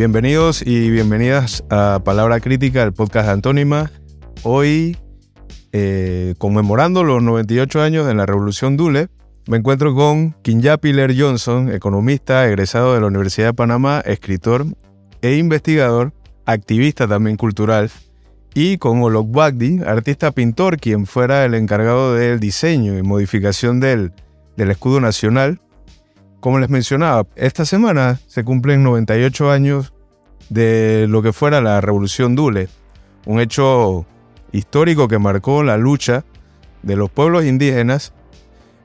Bienvenidos y bienvenidas a Palabra Crítica, el podcast de Antónima. Hoy, eh, conmemorando los 98 años de la Revolución Dule, me encuentro con Kinyapi Ler Johnson, economista, egresado de la Universidad de Panamá, escritor e investigador, activista también cultural, y con Olok Bagdi, artista pintor, quien fuera el encargado del diseño y modificación del, del escudo nacional. Como les mencionaba, esta semana se cumplen 98 años de lo que fuera la Revolución Dule, un hecho histórico que marcó la lucha de los pueblos indígenas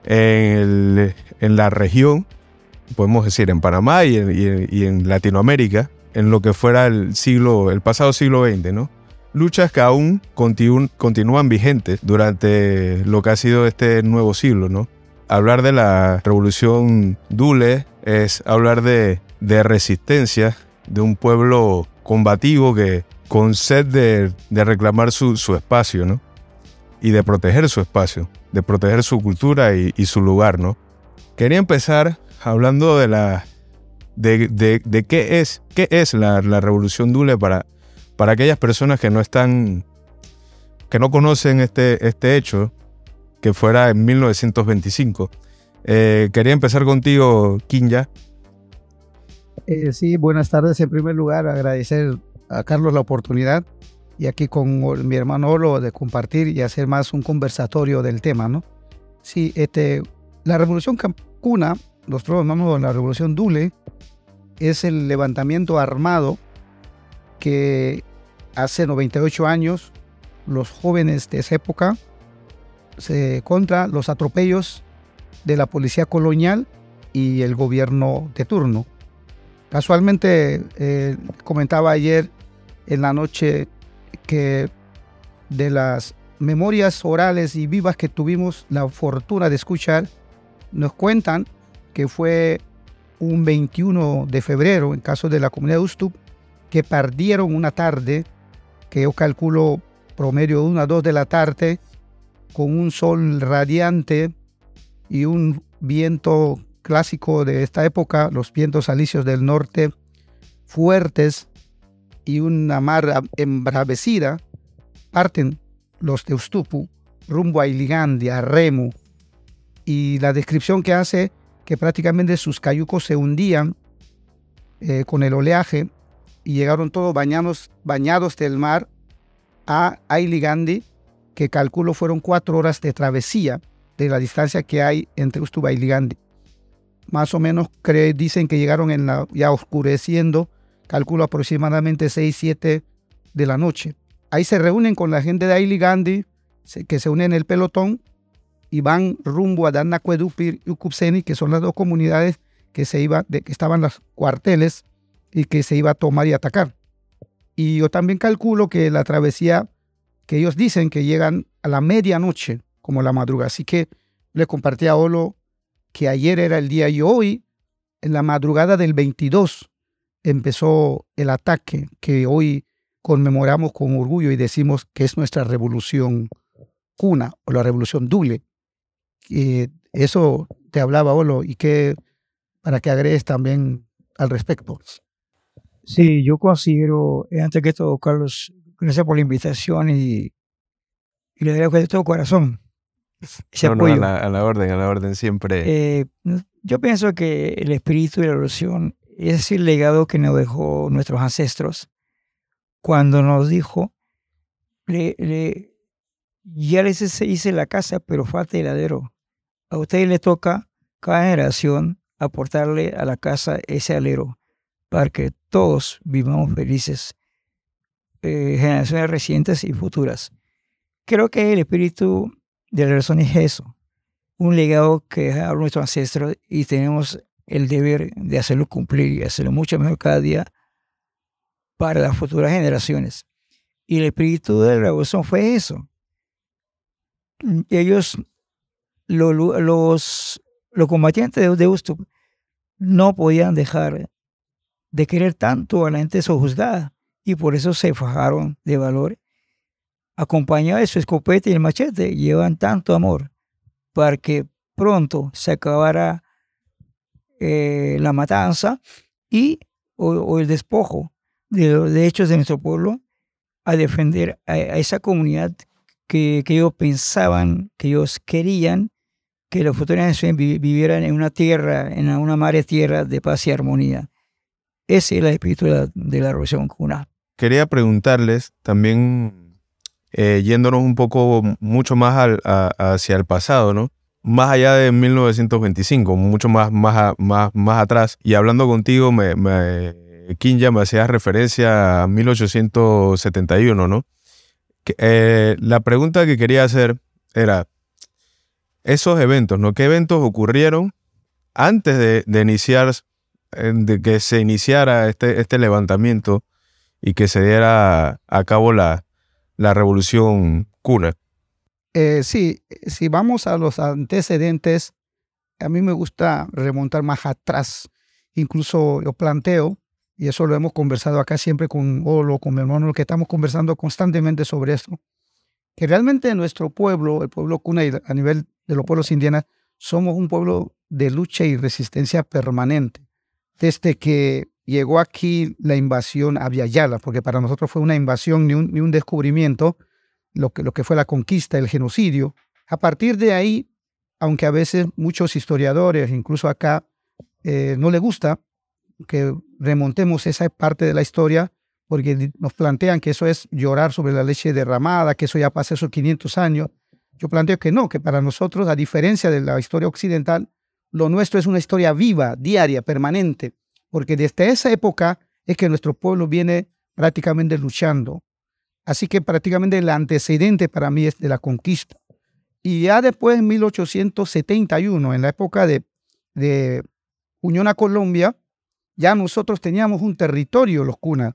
en, la región, podemos decir en Panamá y en, Latinoamérica, en lo que fuera el siglo, el pasado siglo XX, ¿no? luchas que aún continúan vigentes durante lo que ha sido este nuevo siglo, ¿no? Hablar de la revolución Dule es hablar de, resistencia de un pueblo combativo que con sed de, reclamar su, espacio, ¿no? Y de proteger su espacio, de proteger su cultura y, su lugar, ¿no? Quería empezar hablando de la de, qué es, qué es la, la, revolución Dule para, para aquellas personas que no están, que no conocen este, este hecho, que fuera en 1925. Eh, quería empezar contigo, Kinya. Eh, sí, buenas tardes. En primer lugar, agradecer a Carlos la oportunidad y aquí con mi hermano Olo de compartir y hacer más un conversatorio del tema, ¿no? Sí, este, la revolución Cancuna, nosotros llamamos la revolución Dule, es el levantamiento armado que hace 98 años los jóvenes de esa época se, contra los atropellos de la policía colonial y el gobierno de turno. Casualmente eh, comentaba ayer en la noche que de las memorias orales y vivas que tuvimos la fortuna de escuchar, nos cuentan que fue un 21 de febrero, en caso de la comunidad de Ustub, que perdieron una tarde, que yo calculo promedio de una a dos de la tarde, con un sol radiante y un viento clásico de esta época, los vientos alisios del norte fuertes y una mar embravecida, parten los de Ustupu rumbo a Iligandi, a Remu, y la descripción que hace que prácticamente sus cayucos se hundían eh, con el oleaje y llegaron todos bañados, bañados del mar a Ailigandi, que calculo fueron cuatro horas de travesía de la distancia que hay entre Ustuba y Ligandi. Más o menos dicen que llegaron en la, ya oscureciendo, calculo aproximadamente 6, 7 de la noche. Ahí se reúnen con la gente de Ailigandi, que se unen en el pelotón y van rumbo a Danacuedupir y Ucupseni, que son las dos comunidades que, se iba, de, que estaban los cuarteles y que se iba a tomar y atacar. Y yo también calculo que la travesía que ellos dicen que llegan a la medianoche, como la madrugada. Así que le compartí a Olo que ayer era el día y hoy, en la madrugada del 22, empezó el ataque que hoy conmemoramos con orgullo y decimos que es nuestra revolución cuna o la revolución Dule. Y eso te hablaba, Olo, y que para que agregues también al respecto. Sí, yo considero, antes que todo, Carlos, gracias por la invitación y, le doy de todo corazón. Ese a, la, orden, a la orden siempre. Eh, yo pienso que el espíritu de la evolución es el legado que nos dejó nuestros ancestros cuando nos dijo, le, ya les hice la casa, pero falta el heladero. A ustedes les toca, cada generación, aportarle a la casa ese alero para que todos vivamos felices, eh, generaciones recientes y futuras. Creo que el espíritu de la razón es eso, un legado que a nuestros ancestros y tenemos el deber de hacerlo cumplir y hacerlo mucho mejor cada día para las futuras generaciones. Y el espíritu de la revolución fue eso. Ellos, los, los combatientes de, de no podían dejar de querer tanto a la gente sojuzgada y por eso se fajaron de valor. Acompañados de su escopeta y el machete, llevan tanto amor para que pronto se acabara eh, la matanza y o, el despojo de los derechos de nuestro pueblo a defender a, esa comunidad que, ellos pensaban, que ellos querían que los futuras naciones vivieran en una tierra, en una madre tierra de paz y armonía. Ese es el espíritu de la, revolución cuna. Quería preguntarles también, eh, yéndonos un poco mucho más hacia el pasado, ¿no? Más allá de 1925, mucho más, más, más, más atrás. Y hablando contigo, me, me, Kinja me hacía referencia a 1871, ¿no? Eh, la pregunta que quería hacer era, esos eventos, ¿no? ¿Qué eventos ocurrieron antes de, iniciar, eh, de que se iniciara este, este levantamiento y que se diera a cabo la, la revolución cuna? Eh, sí, si vamos a los antecedentes, a mí me gusta remontar más atrás. Incluso yo planteo, y eso lo hemos conversado acá siempre con Olo, con mi hermano, que estamos conversando constantemente sobre esto, que realmente nuestro pueblo, el pueblo cuna a nivel de los pueblos indígenas, somos un pueblo de lucha y resistencia permanente. Desde que llegó aquí la invasión a Viayala, porque para nosotros fue una invasión ni un, descubrimiento, lo que, fue la conquista, el genocidio. A partir de ahí, aunque a veces muchos historiadores, incluso acá, eh, no le gusta que remontemos esa parte de la historia, porque nos plantean que eso es llorar sobre la leche derramada, que eso ya pasa esos 500 años. Yo planteo que no, que para nosotros, a diferencia de la historia occidental, lo nuestro es una historia viva, diaria, permanente, porque desde esa época es que nuestro pueblo viene prácticamente luchando. Así que prácticamente el antecedente para mí es de la conquista. Y ya después, en 1871, en la época de, de Unión a Colombia, ya nosotros teníamos un territorio, los cunas,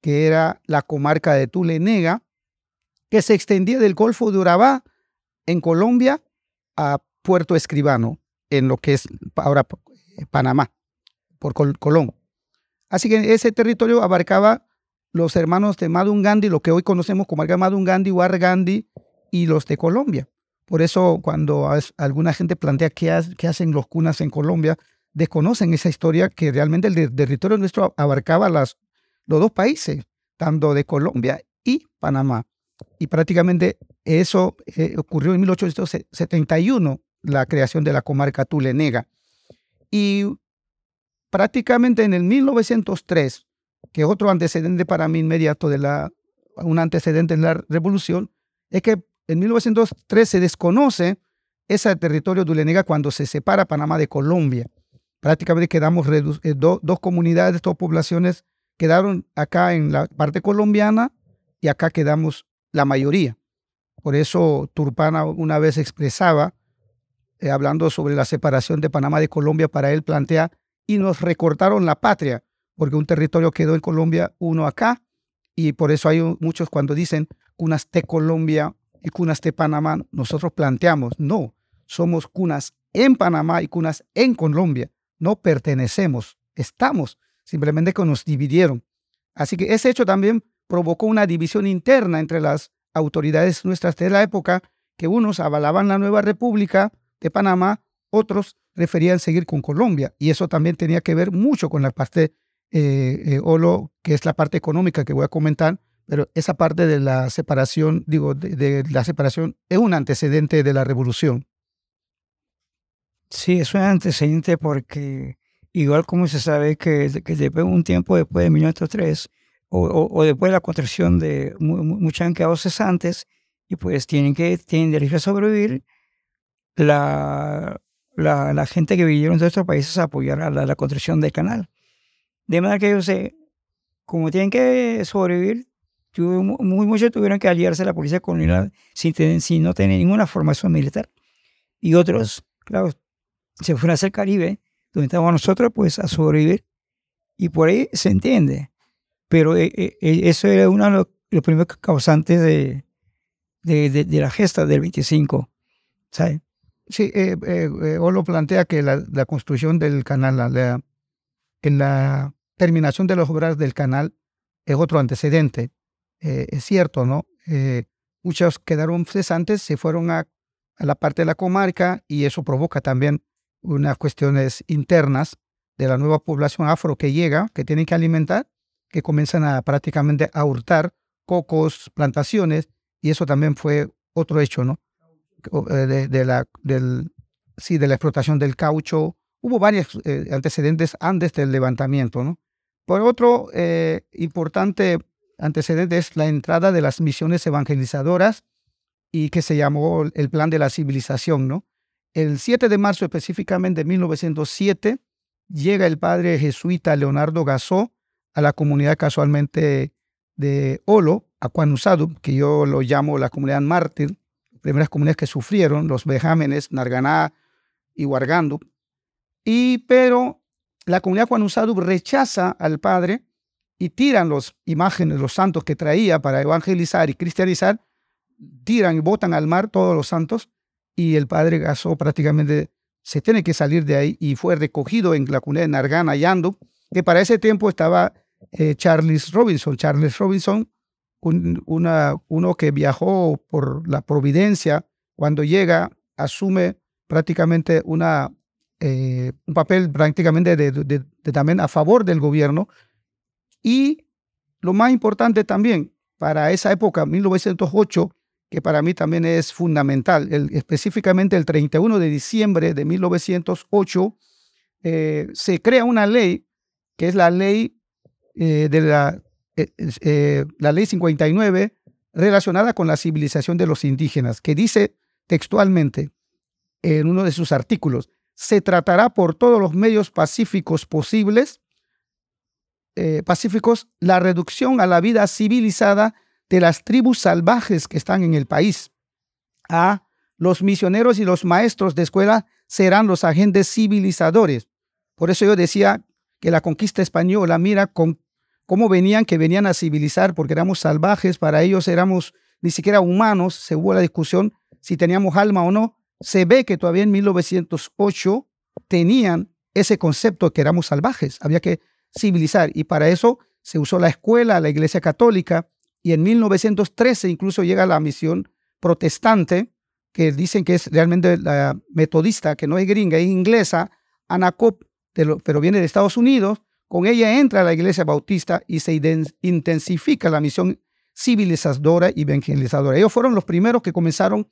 que era la comarca de Tulenega, que se extendía del Golfo de Urabá en Colombia a Puerto Escribano, en lo que es ahora Panamá, por Colón. Así que ese territorio abarcaba los hermanos de Madungandi, lo que hoy conocemos como Madungandi, Gandhi y los de Colombia. Por eso cuando alguna gente plantea qué, hacen los cunas en Colombia, desconocen esa historia que realmente el territorio nuestro abarcaba los dos países, tanto de Colombia y Panamá. Y prácticamente eso eh, ocurrió en 1871, la creación de la comarca Tulenega. Y prácticamente en el 1903, que es otro antecedente para mí inmediato de la, un antecedente en la revolución, es que en 1903 se desconoce ese territorio Tulenega cuando se separa Panamá de Colombia. Prácticamente quedamos eh, dos comunidades, dos poblaciones quedaron acá en la parte colombiana y acá quedamos la mayoría. Por eso Turpana una vez expresaba, eh, hablando sobre la separación de Panamá de Colombia, para él plantea, y nos recortaron la patria, porque un territorio quedó en Colombia, uno acá, y por eso hay muchos cuando dicen cunas de Colombia y cunas de Panamá, nosotros planteamos, no, somos cunas en Panamá y cunas en Colombia, no pertenecemos, estamos, simplemente que nos dividieron. Así que ese hecho también provocó una división interna entre las autoridades nuestras de la época, que unos avalaban la nueva república de Panamá, otros preferían seguir con Colombia. Y eso también tenía que ver mucho con la parte, eh, eh, o lo que es la parte económica que voy a comentar, pero esa parte de la separación, digo, de, la separación es un antecedente de la revolución. Sí, es un antecedente porque igual como se sabe que, que después un tiempo después de 1903 o, después de la construcción de muchos han quedado cesantes y pues tienen que tienen derecho a sobrevivir la, la, la gente que vivieron en otros países a apoyar a la, construcción del canal. De manera que ellos, como tienen que sobrevivir, muy, muchos tuvieron que aliarse a la policía colonial sin, sin no tener ninguna formación militar. Y otros, claro, se fueron hacia el Caribe, donde estábamos nosotros, pues a sobrevivir. Y por ahí se entiende. Pero eh, eh, eh, eso era uno de los, primeros causantes de, de, de, la gesta del 25. ¿sabes? Sí, eh, Olo plantea que la, la construcción del canal, la, en la terminación de las obras del canal es otro antecedente. es cierto, ¿no? muchos quedaron cesantes, se fueron a, a, la parte de la comarca y eso provoca también unas cuestiones internas de la nueva población afro que llega, que tienen que alimentar, que comienzan a prácticamente a hurtar cocos, plantaciones, y eso también fue otro hecho, ¿no? De, de la, del, sí, de la explotación del caucho. Hubo varios eh, antecedentes antes del levantamiento, ¿no? Por otro eh, importante antecedente es la entrada de las misiones evangelizadoras y que se llamó el Plan de la Civilización, ¿no? El 7 de marzo específicamente de 1907 llega el padre jesuita Leonardo Gasó a la comunidad casualmente de Olo, Aquanusadu, que yo lo llamo la comunidad mártir, primeras comunidades que sufrieron, los vejámenes, Narganá y Huargandu. Y pero la comunidad Aquanusadu rechaza al padre y tiran las imágenes, los santos que traía para evangelizar y cristianizar, tiran y botan al mar todos los santos y el padre Gasó prácticamente se tiene que salir de ahí y fue recogido en la comunidad de Nargana, Yando, que para ese tiempo estaba eh, Charles Robinson. Charles Robinson, una, uno que viajó por la Providencia, cuando llega, asume prácticamente una, eh, un papel prácticamente de, también a favor del gobierno. Y lo más importante también, para esa época, 1908, que para mí también es fundamental. específicamente el 31 de diciembre de 1908 eh, se crea una ley, que es la ley eh, de la, eh, la ley 59 relacionada con la civilización de los indígenas, que dice textualmente en uno de sus artículos, se tratará por todos los medios pacíficos posibles, pacíficos, la reducción a la vida civilizada de las tribus salvajes que están en el país. A los misioneros y los maestros de escuela serán los agentes civilizadores. Por eso yo decía que la conquista española mira con cómo venían, que venían a civilizar, porque éramos salvajes, para ellos éramos ni siquiera humanos, se hubo la discusión si teníamos alma o no. Se ve que todavía en 1908 tenían ese concepto que éramos salvajes, había que civilizar y para eso se usó la escuela, la iglesia católica, y en 1913 incluso llega la misión protestante, que dicen que es realmente la metodista, que no es gringa, es inglesa, Anacop, pero viene de Estados Unidos. Con ella entra a la iglesia bautista y se intensifica la misión civilizadora y evangelizadora. Ellos fueron los primeros que comenzaron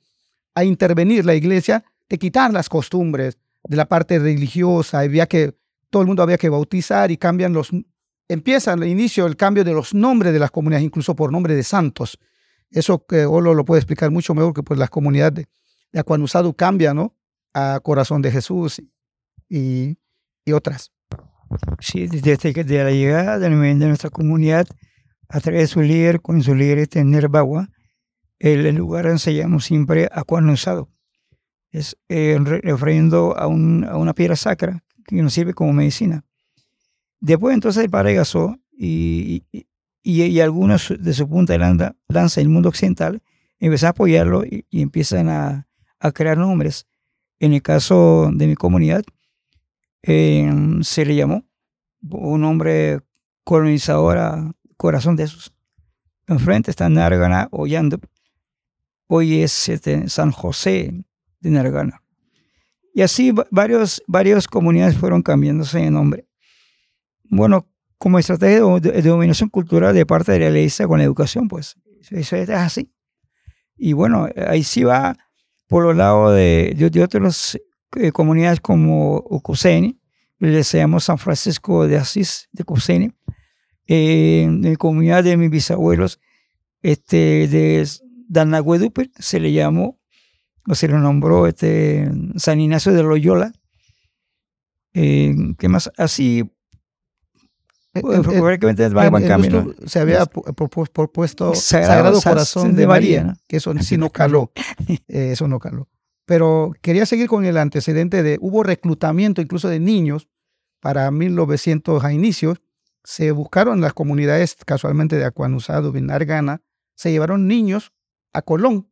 a intervenir la iglesia de quitar las costumbres de la parte religiosa. Había que, todo el mundo había que bautizar y cambian los empieza al inicio el cambio de los nombres de las comunidades, incluso por nombre de santos. Eso que Olo lo puede explicar mucho mejor que pues las comunidades de, Aquanusadu cambian, ¿no? A Corazón de Jesús y otras. Sí, desde que de la llegada de, nuestra comunidad, a través de su líder, con su líder este Nerbawa, el lugar se llama siempre Aquanusado. Es eh, refiriendo a, a una piedra sacra que nos sirve como medicina. Después entonces el padre Gasó y, y, algunos de su punta de lanza, lanza el mundo occidental empiezan a apoyarlo y, empiezan a, a, crear nombres. En el caso de mi comunidad, em, se le llamó un nombre colonizador a Corazón de esos. Enfrente está Nargana o Yandup. Hoy es este, San José de Nargana. Y así varios, varias comunidades fueron cambiándose de nombre bueno, como estrategia de, dominación cultural de parte de la iglesia con la educación, pues eso es así. Y bueno, ahí sí va por los lados de, de, otras eh, comunidades como Ucuseni, le llamamos San Francisco de Asís de Ucuseni, eh, en la comunidad de mis bisabuelos, este, de Danagüeduper, se le llamó, o se le nombró este, San Ignacio de Loyola, eh, ¿qué más? Así se había propuesto Sagrado, Corazón de María, que eso sí no caló. Eh, eso no caló. Pero quería seguir con el antecedente de, hubo reclutamiento incluso de niños para 1900 a inicios. Se buscaron las comunidades casualmente de Acuanusado, Binargana, se llevaron niños a Colón.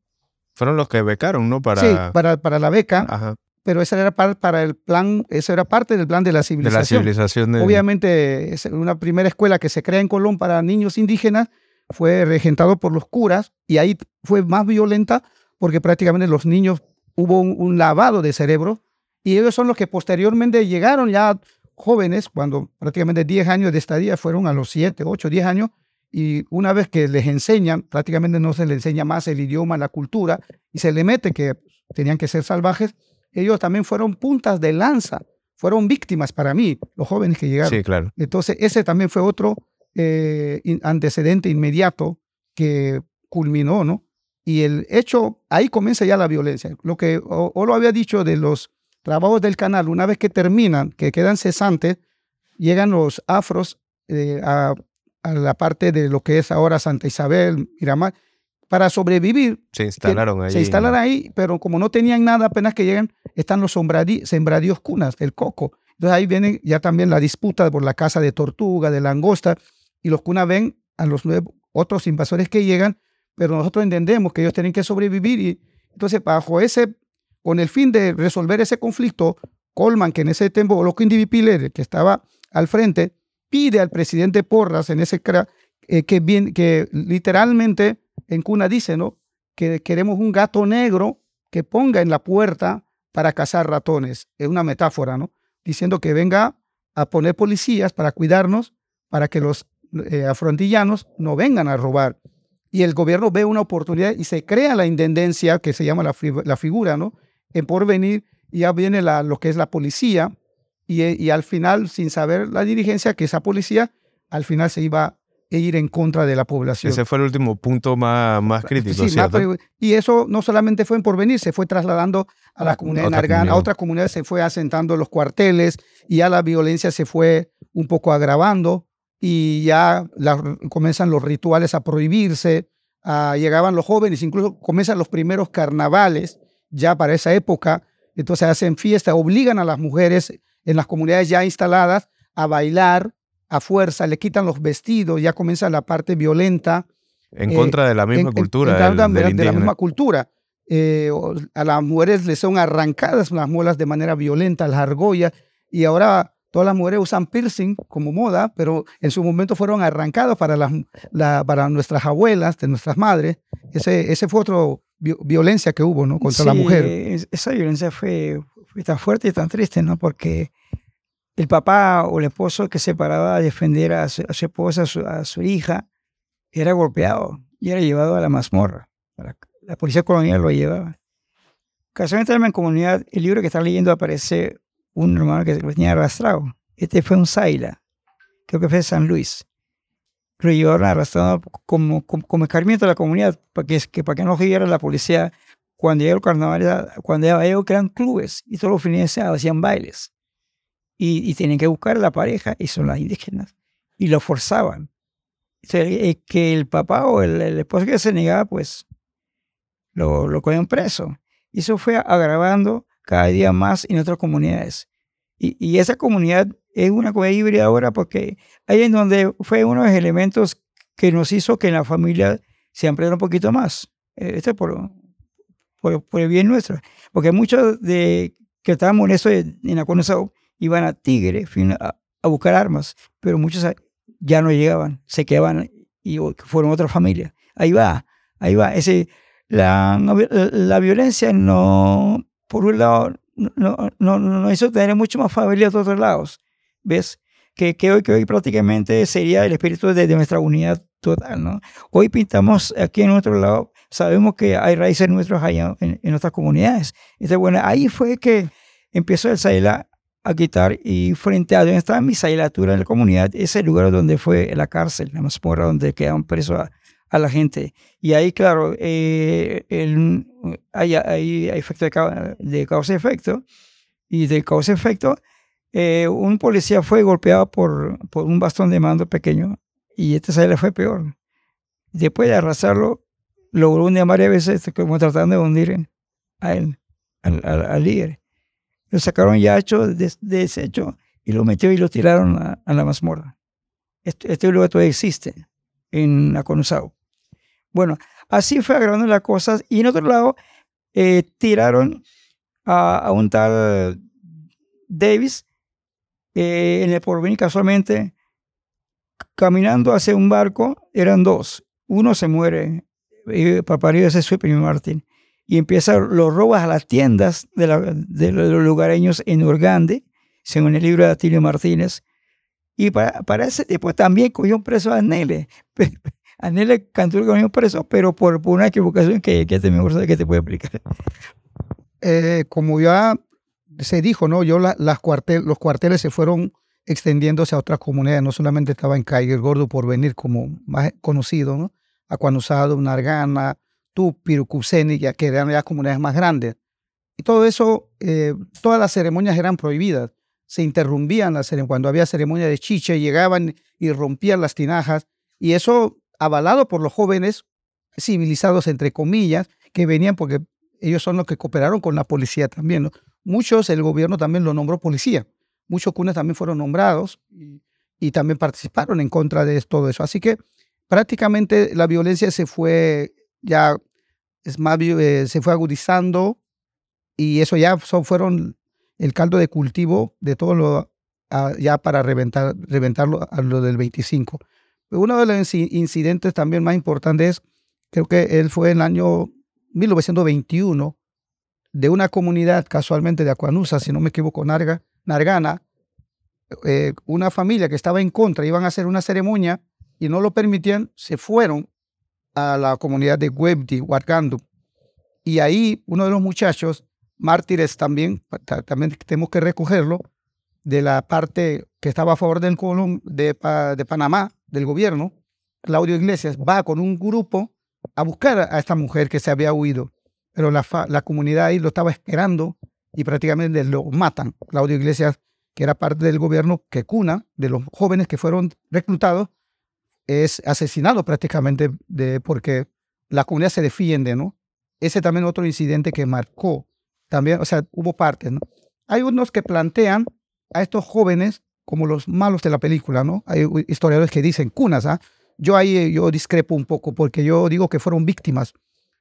Fueron los que becaron, ¿no? Para... Sí, para, para la beca. Ajá pero esa era para el plan, eso era parte del plan de la civilización. De la civilización Obviamente, es una primera escuela que se crea en Colón para niños indígenas fue regentado por los curas y ahí fue más violenta porque prácticamente los niños hubo un, lavado de cerebro y ellos son los que posteriormente llegaron ya jóvenes, cuando prácticamente 10 años de estadía fueron a los 7, 8, 10 años, y una vez que les enseñan, prácticamente no se les enseña más el idioma, la cultura, y se le mete que tenían que ser salvajes, ellos también fueron puntas de lanza, fueron víctimas para mí, los jóvenes que llegaron. Sí, claro. Entonces, ese también fue otro eh, antecedente inmediato que culminó, ¿no? Y el hecho, ahí comienza ya la violencia. Lo que o, lo había dicho de los trabajos del canal, una vez que terminan, que quedan cesantes, llegan los afros eh, a, a, la parte de lo que es ahora Santa Isabel, Miramar, para sobrevivir. Se instalaron ahí. Se instalaron ahí, pero como no tenían nada, apenas que llegan, están los sembradíos cunas, el coco. Entonces ahí viene ya también la disputa por la casa de tortuga, de langosta, y los cunas ven a los otros invasores que llegan, pero nosotros entendemos que ellos tienen que sobrevivir y entonces bajo ese, con el fin de resolver ese conflicto, Colman, que en ese tiempo, lo que que estaba al frente, pide al presidente Porras en ese eh, que literalmente en Cuna dice, ¿no? Que queremos un gato negro que ponga en la puerta para cazar ratones. Es una metáfora, ¿no? Diciendo que venga a poner policías para cuidarnos, para que los eh, afrontillanos no vengan a robar. Y el gobierno ve una oportunidad y se crea la intendencia, que se llama la, la figura, ¿no? En porvenir, y ya viene la, lo que es la policía, y, y al final, sin saber la dirigencia, que esa policía al final se iba e ir en contra de la población. Ese fue el último punto más, más crítico, ¿cierto? y eso no solamente fue en Porvenir, se fue trasladando a la comunidad de Nargán, a otras comunidades se fue asentando los cuarteles y ya la violencia se fue un poco agravando y ya comienzan los rituales a prohibirse, llegaban los jóvenes, incluso comienzan los primeros carnavales ya para esa época, entonces hacen fiesta, obligan a las mujeres en las comunidades ya instaladas a bailar, a fuerza, le quitan los vestidos, ya comienza la parte violenta. En eh, contra de la misma cultura. En, de, la misma cultura. Eh, a las mujeres les son arrancadas las muelas de manera violenta, las argollas, y ahora todas las mujeres usan piercing como moda, pero en su momento fueron arrancados para, las, para nuestras abuelas, de nuestras madres. Ese, ese fue otro violencia que hubo ¿no? contra la mujer. Esa violencia fue, fue tan fuerte y tan triste, ¿no? porque el papá o el esposo que se paraba a defender a su, esposa, a su, hija, era golpeado y era llevado a la mazmorra. La, policía colonial lo llevaba. Casualmente en la comunidad, el libro que están leyendo aparece un hermano que lo tenía arrastrado. Este fue un Zaila, creo que fue de San Luis. Lo llevaron arrastrado como, como, como escarmiento de la comunidad, para que, que, para que no viera la policía cuando llegó el carnaval, cuando llegó eran clubes y todos los fines hacían bailes y, tienen que buscar a la pareja, y son las indígenas, y lo forzaban. Sea, eh, que el papá o el, esposo que se negaba, pues lo, lo cogían preso. Y eso fue agravando cada día más en otras comunidades. Y, y esa comunidad es una comunidad híbrida ahora porque ahí en donde fue uno de los elementos que nos hizo que en la familia se ampliara un poquito más. Eh, esto es por, por, el bien nuestro. Porque muchos de que estábamos en eso en la iban a Tigre a, buscar armas, pero muchos ya no llegaban, se quedaban y fueron otra familia. Ahí va, ahí va. Ese, la, la violencia no, por un lado, no, no, no hizo tener mucho más familia de otros lados. ¿Ves? Que, que, hoy, que hoy prácticamente sería el espíritu de, nuestra unidad total, ¿no? Hoy pintamos aquí en nuestro lado, sabemos que hay raíces nuestras allá en, en nuestras comunidades. Entonces, bueno, ahí fue que empezó el Saila a quitar y frente a donde estaba mi sailatura en la comunidad, ese lugar donde fue la cárcel, la mazmorra donde quedaban presos a, la gente. Y ahí, claro, eh, el, hay, hay, efecto de, causa-efecto. Y de causa-efecto, eh, un policía fue golpeado por, por un bastón de mando pequeño y este le fue peor. Después de arrasarlo, logró hundir varias veces como tratando de hundir a él, al, al líder lo sacaron ya hecho de, desecho y lo metió y lo tiraron a, la mazmorra. Este, este, lugar todavía existe en Aconusao. Bueno, así fue agravando las cosas y en otro lado eh, tiraron a, un tal Davis eh, en el porvenir casualmente caminando hacia un barco, eran dos. Uno se muere, eh, papario ese fue Primo Martín y empieza los robos a las tiendas de, los lugareños en Urgande, según el libro de Atilio Martínez. Y para, para ese tiempo también cogió preso a Nele. A Nele cantó cogió preso, pero por, una equivocación que, que te mejor que te puede explicar. Eh, como ya se dijo, ¿no? Yo las cuartel, los cuarteles se fueron extendiéndose a otras comunidades, no solamente estaba en Calle Gordo por venir como más conocido, ¿no? Acuanusado, Nargana, Tupi, Cuseni, que eran ya comunidades más grandes. Y todo eso, eh, todas las ceremonias eran prohibidas. Se interrumpían las ceremonias. Cuando había ceremonia de chiche, llegaban y rompían las tinajas. Y eso avalado por los jóvenes civilizados, entre comillas, que venían porque ellos son los que cooperaron con la policía también. Muchos, el gobierno también lo nombró policía. Muchos cunas también fueron nombrados y, también participaron en contra de todo eso. Así que prácticamente la violencia se fue ya, es más, eh, se fue agudizando y eso ya son, fueron el caldo de cultivo de todo lo ya para reventar, reventarlo a lo del 25. Uno de los incidentes también más importantes, creo que él fue en el año 1921, de una comunidad casualmente de Acuanusa, si no me equivoco, Narga, Nargana, eh, una familia que estaba en contra, iban a hacer una ceremonia y no lo permitían, se fueron a la comunidad de Webdi, Huargandu. Y ahí uno de los muchachos mártires también, también tenemos que recogerlo, de la parte que estaba a favor del de, de Panamá, del gobierno, Claudio Iglesias, va con un grupo a buscar a esta mujer que se había huido, pero la, comunidad ahí lo estaba esperando y prácticamente lo matan. Claudio Iglesias, que era parte del gobierno que cuna de los jóvenes que fueron reclutados, es asesinado prácticamente porque la comunidad se defiende, ¿no? Ese también otro incidente que marcó también, o sea, hubo partes, ¿no? Hay unos que plantean a estos jóvenes como los malos de la película, ¿no? Hay historiadores que dicen cunas, ¿ah? Yo ahí yo discrepo un poco porque yo digo que fueron víctimas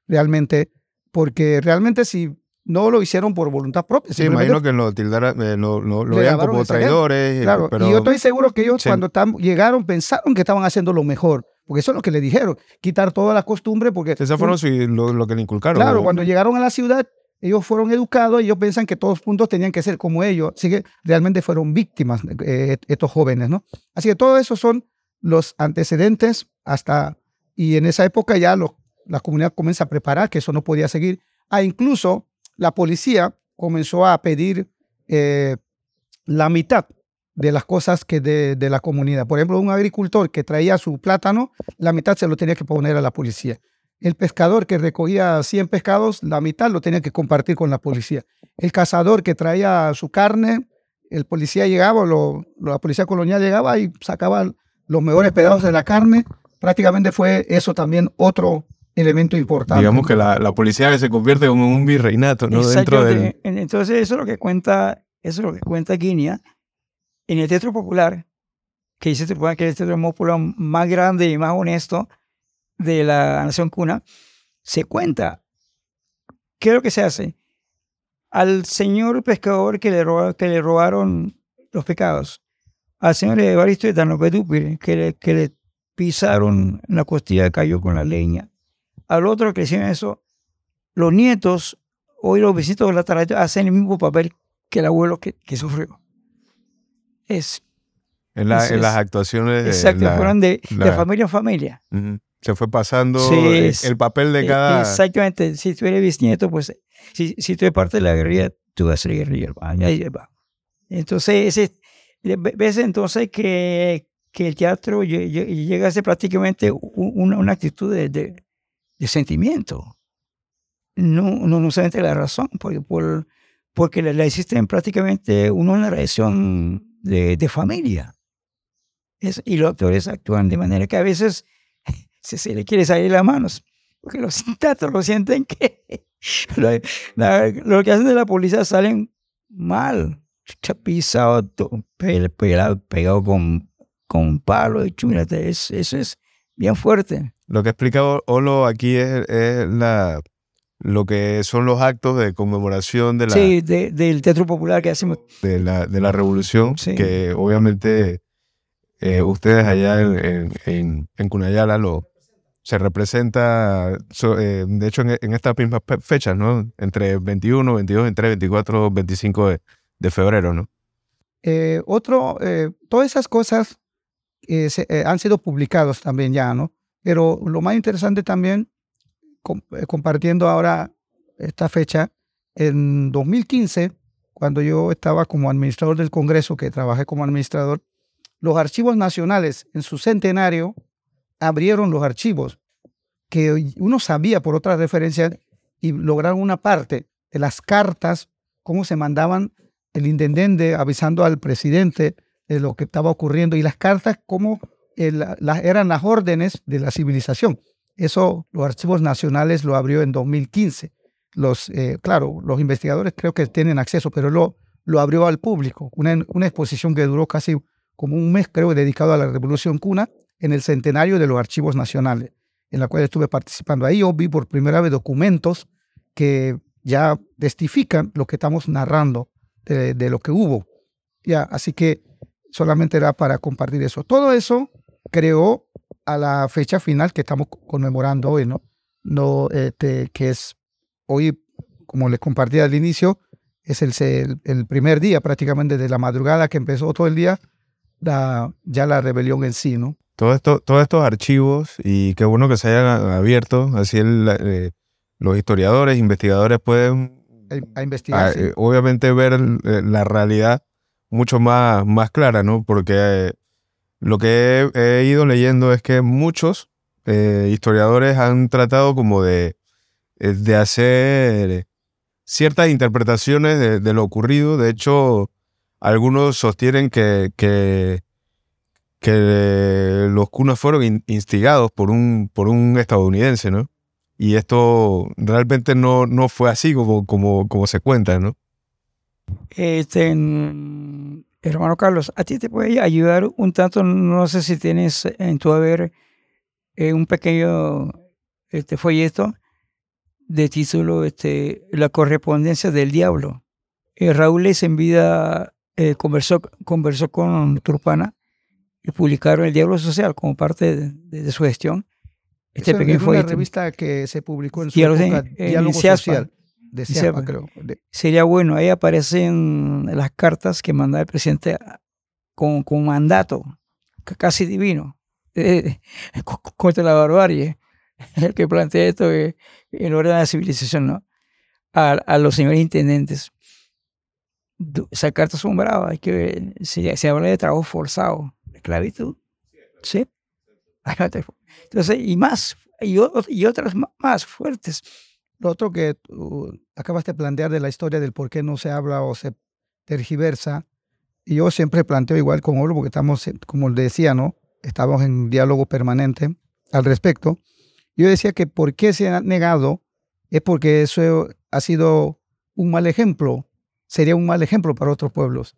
realmente, porque realmente si no lo hicieron por voluntad propia. Sí, imagino que lo tildaran, eh, lo, veían como traidores. Claro, y yo estoy seguro que ellos cuando llegaron pensaron que estaban haciendo lo mejor. Porque eso es lo que le dijeron, quitar toda la costumbre. porque Esas fueron lo, lo, que le inculcaron. Claro, cuando llegaron a la ciudad, ellos fueron educados ellos piensan que todos puntos tenían que ser como ellos. Así que realmente fueron víctimas eh, estos jóvenes, ¿no? Así que todo eso son los antecedentes hasta... Y en esa época ya la comunidad comienza a preparar que eso no podía seguir. Ah, incluso la policía comenzó a pedir eh, la mitad de las cosas que de, de, la comunidad. Por ejemplo, un agricultor que traía su plátano, la mitad se lo tenía que poner a la policía. El pescador que recogía 100 pescados, la mitad lo tenía que compartir con la policía. El cazador que traía su carne, el policía llegaba, lo, la policía colonial llegaba y sacaba los mejores pedazos de la carne. Prácticamente fue eso también otro elemento importante. Digamos que la, la policía se convierte como un virreinato, ¿no? Dentro del... Entonces eso es lo que cuenta, eso es lo que cuenta Guinea en el teatro popular, que dice que es el teatro popular más grande y más honesto, de la nación cuna, se cuenta qué es lo que se hace. Al señor pescador que le, que le robaron los pecados, al señor Evaristo de Tanopetúpil, que le, que le pisaron la costilla, cayó con la leña. Al otro que le hicieron eso, los nietos, hoy los vecinos de la tarde hacen el mismo papel que el abuelo que, que sufrió. Es. En, las actuaciones. Exacto, fueron de, de, familia en familia. Se fue pasando el papel de e, cada... Exactamente. Si tú eres bisnieto, pues si, si tú eres parte de la guerrilla, tú vas a ser guerrilla. Entonces, ves entonces que, que el teatro llega a ser prácticamente una, una actitud de, de, sentimiento. No, no, no solamente la razón, porque, por, porque la, la existen prácticamente una relación de, de familia. Es, y los actores actúan de manera que a veces si se le quiere salir las manos, porque los sindicatos lo sienten que lo, que hacen de la policía salen mal, pisado, pegado, pegado con, con palo y chumilate, eso, eso es bien fuerte. Lo que explica Olo aquí es, la, lo que son los actos de conmemoración de la, sí, del Teatro Popular que hacemos. De la, de la revolución, que obviamente eh, ustedes allá en, en, en Cunayala lo, se representa, eh, de hecho, en, estas mismas fechas, ¿no? Entre 21, 22, entre 24, 25 de, febrero, ¿no? Eh, otro, eh, todas esas cosas se, han sido publicados también ya, ¿no? Pero lo más interesante también, compartiendo ahora esta fecha, en 2015, cuando yo estaba como administrador del Congreso, que trabajé como administrador, los archivos nacionales en su centenario abrieron los archivos que uno sabía por otras referencias y lograron una parte de las cartas, cómo se mandaban el intendente avisando al presidente de lo que estaba ocurriendo y las cartas, cómo eran las órdenes de la civilización. Eso los archivos nacionales lo abrió en 2015 los, eh, claro, los investigadores creo que tienen acceso, pero lo, lo abrió al público. Una, una exposición que duró casi como un mes, creo, dedicado a la Revolución Cuna en el centenario de los archivos nacionales, en la cual estuve participando. Ahí yo vi por primera vez documentos que ya testifican lo que estamos narrando de, de lo que hubo. Ya, así que solamente era para compartir eso. Todo eso creó a la fecha final que estamos conmemorando hoy, ¿no? no este, que es hoy, como les compartí al inicio, es el, el, primer día prácticamente de la madrugada que empezó todo el día la, ya la rebelión en sí, ¿no? Todo esto, todos estos archivos, y qué bueno que se hayan abierto, así el, eh, los historiadores, investigadores pueden a, investigar, eh, obviamente ver eh, la realidad mucho más, más clara, ¿no? Porque lo que he, he, ido leyendo es que muchos historiadores han tratado como de de hacer ciertas interpretaciones de, lo ocurrido. De hecho, algunos sostienen que, que, los cunas fueron instigados por un, por un estadounidense, ¿no? Y esto realmente no, no fue así como, como, como se cuenta, ¿no? Este, hermano Carlos, a ti te puede ayudar un tanto, no sé si tienes en tu haber eh, un pequeño este, folleto de título este, La correspondencia del diablo. Eh, Raúl es en vida eh, conversó, conversó con Turpana y publicaron El Diablo Social como parte de, su gestión. Este pequeño es una revista que se publicó en su época, Diálogo Social. De creo. Sería bueno, ahí aparecen las cartas que mandaba el presidente con, con mandato casi divino eh, contra la barbarie. El que plantea esto es en orden de la civilización, ¿no? A, los señores intendentes. Esas cartas son bravas, que se, se habla de trabajo forzado, esclavitud. ¿Sí? Entonces, y más, y, y otras más fuertes. Lo otro que tú acabas de plantear de la historia del por qué no se habla o se tergiversa, y yo siempre planteo igual con Oro, porque estamos, como le decía, ¿no? Estamos en diálogo permanente al respecto. Yo decía que por qué se ha negado es porque eso ha sido un mal ejemplo, sería un mal ejemplo para otros pueblos.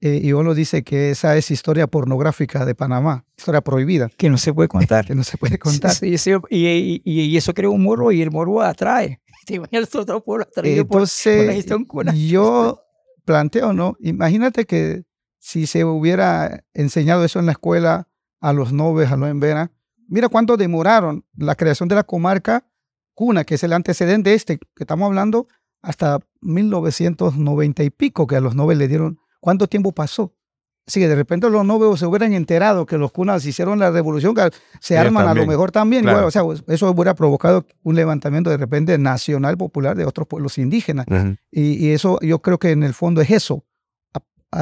Eh, y uno dice que esa es historia pornográfica de Panamá, historia prohibida. Que no se puede contar. que no se puede contar. y, y, eso crea un morbo y el morbo atrae. Entonces, yo planteo, ¿no? Imagínate que si se hubiera enseñado eso en la escuela a los noves, a los enveras, Mira cuánto demoraron la creación de la comarca Cuna, que es el antecedente este que estamos hablando, hasta 1990 y pico, que a los nobles le dieron. ¿Cuánto tiempo pasó? Así que de repente los nobles se hubieran enterado que los cunas hicieron la revolución, que se arman a lo mejor también. o sea, eso hubiera provocado un levantamiento de repente nacional popular de otros pueblos indígenas. y, eso yo creo que en el fondo es eso,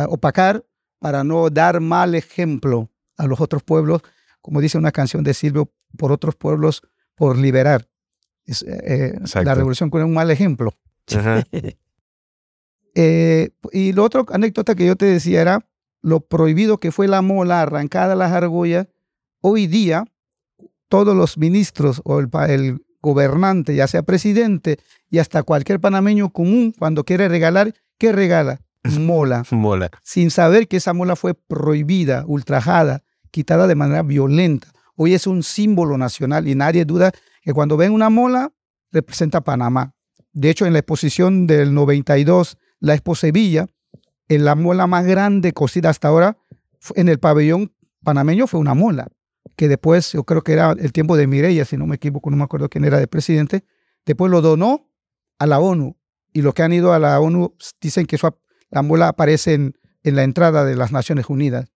opacar para no dar mal ejemplo a los otros pueblos como dice una canción de Silvio, por otros pueblos, por liberar. Es, eh, la revolución con un mal ejemplo. eh, y la otra anécdota que yo te decía era lo prohibido que fue la mola arrancada las argollas. Hoy día, todos los ministros o el, el gobernante, ya sea presidente y hasta cualquier panameño común, cuando quiere regalar, ¿qué regala? Mola. mola. Sin saber que esa mola fue prohibida, ultrajada, quitada de manera violenta. Hoy es un símbolo nacional y nadie duda que cuando ven una mola representa Panamá. De hecho, en la exposición del 92, la Expo Sevilla, en la mola más grande cosida hasta ahora en el pabellón panameño fue una mola, que después, yo creo que era el tiempo de Mireya, si no me equivoco, no me acuerdo quién era de presidente, después lo donó a la ONU. Y los que han ido a la ONU dicen que la mola aparece en en la entrada de las Naciones Unidas.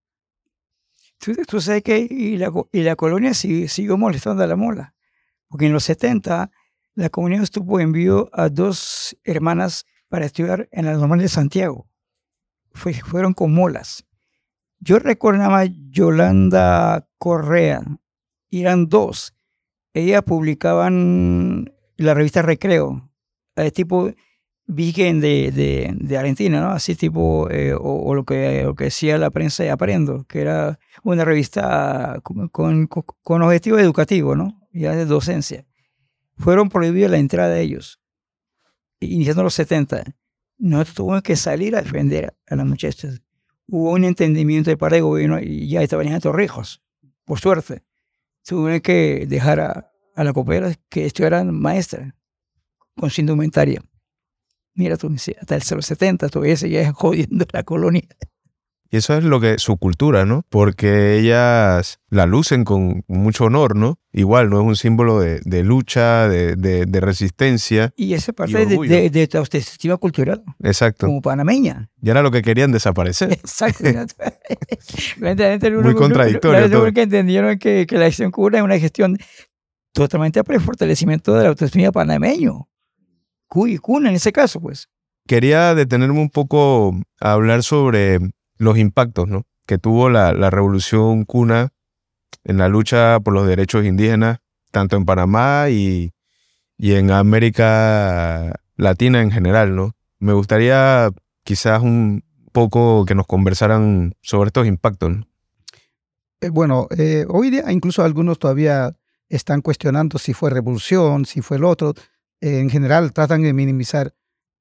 Tú, sabes que y la, y la colonia siguió molestando a la mola, porque en los 70 la comunidad estuvo envió a dos hermanas para estudiar en la normal de Santiago. fueron con molas. Yo recordaba Yolanda Correa, eran dos. Ellas publicaban la revista Recreo, es tipo Vigen de, de, Argentina, ¿no? Así tipo, eh, o, lo, que, lo que decía la prensa de Aprendo, que era una revista con, con, objetivo educativo, ¿no? Ya de docencia. Fueron prohibidos la entrada de ellos, iniciando los 70. No tuvimos que salir a defender a las muchachas. Hubo un entendimiento de parte del gobierno y ya estaban en Torrijos, por suerte. Tuvieron que dejar a, a la cooperativa que estudiaran maestra con su indumentaria. Mira tú, hasta el 70 todavía seguía jodiendo la colonia. Y eso es lo que su cultura, ¿no? Porque ellas la lucen con mucho honor, ¿no? Igual, ¿no? Es un símbolo de, lucha, de, resistencia. Y esa parte de, de, tu autoestima cultural. Exacto. Como panameña. Y era lo que querían desaparecer. Exacto. Muy contradictorio. Lo que entendieron que, que la gestión cura es una gestión totalmente para el fortalecimiento de la autoestima panameño. Cuy, cuna en ese caso, pues. Quería detenerme un poco a hablar sobre los impactos ¿no? que tuvo la, revolución cuna en la lucha por los derechos indígenas, tanto en Panamá y, y en América Latina en general. ¿no? Me gustaría quizás un poco que nos conversaran sobre estos impactos. Eh, bueno, eh, hoy día incluso algunos todavía están cuestionando si fue revolución, si fue el otro. en general tratan de minimizar.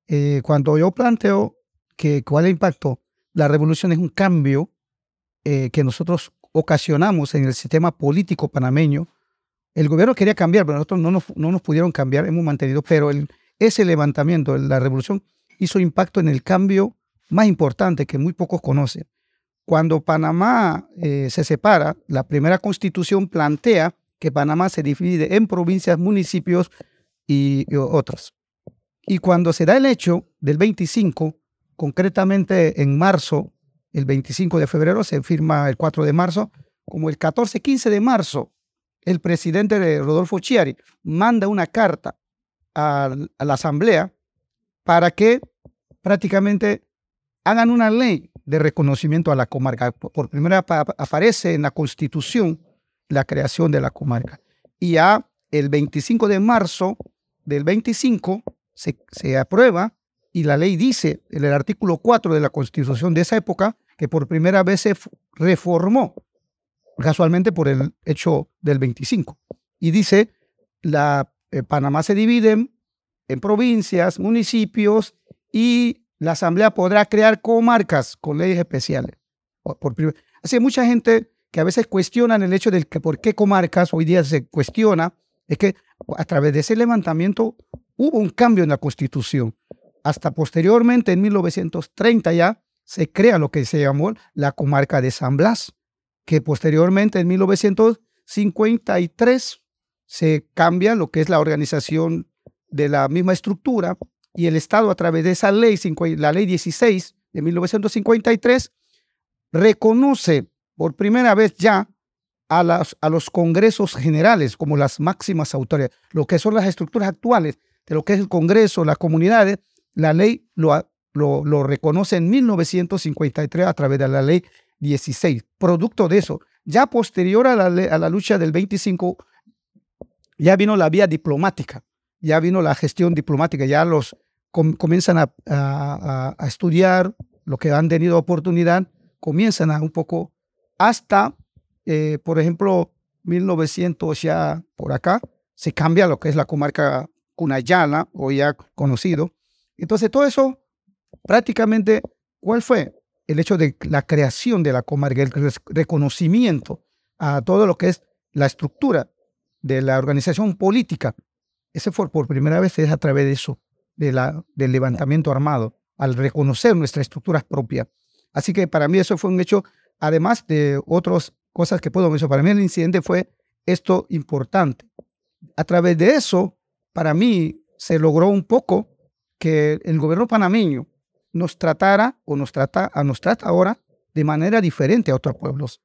Eh, cuando yo planteo que cuál es el impacto, la revolución es un cambio eh, que nosotros ocasionamos en el sistema político panameño. El gobierno quería cambiar, pero nosotros no nos, no nos pudieron cambiar, hemos mantenido, pero ese levantamiento, la revolución, hizo impacto en el cambio más importante que muy pocos conocen. Cuando Panamá eh, se separa, la primera constitución plantea que Panamá se divide en provincias, municipios y, y otras. Y cuando se da el hecho del 25, concretamente en marzo, el 25 de febrero, se firma el 4 de marzo, como el 14, 15 de marzo, el presidente de Rodolfo Chiari manda una carta a, la Asamblea para que prácticamente hagan una ley de reconocimiento a la comarca. Por primera vez aparece en la Constitución la creación de la comarca. Y ya el 25 de marzo del 25 se, se aprueba y la ley dice, en el artículo 4 de la Constitución de esa época, que por primera vez se reformó, casualmente por el hecho del 25. Y dice, la, eh, Panamá se divide en, provincias, municipios y la Asamblea podrá crear comarcas con leyes especiales. Por, Así mucha gente que a veces cuestionan el hecho de que por qué comarcas, hoy día se cuestiona, es que a través de ese levantamiento hubo un cambio en la Constitución. Hasta posteriormente, en 1930 ya, se crea lo que se llamó la comarca de San Blas, que posteriormente, en 1953, se cambia lo que es la organización de la misma estructura y el Estado a través de esa ley, la ley 16 de 1953, reconoce por primera vez ya a, a los congresos generales como las máximas autoridades, lo que son las estructuras actuales de lo que es el Congreso, las comunidades, la ley lo, lo, reconoce en 1953 a través de la ley 16. Producto de eso, ya posterior a la, a la lucha del 25, ya vino la vía diplomática, ya vino la gestión diplomática, ya los comienzan a, a, estudiar lo que han tenido oportunidad, comienzan a un poco hasta, eh, por ejemplo, 1900 ya por acá, se cambia lo que es la comarca Cunayala, o ya conocido, entonces, todo eso, prácticamente, ¿cuál fue? El hecho de la creación de la comarca, el reconocimiento a todo lo que es la estructura de la organización política. Ese fue por primera vez es a través de eso, de la, del levantamiento armado, al reconocer nuestras estructuras propias. Así que para mí eso fue un hecho, además de otras cosas que puedo mencionar. Para mí el incidente fue esto importante. A través de eso, para mí se logró un poco que el gobierno panameño nos tratara o nos trata, a nos trata ahora de manera diferente a otros pueblos.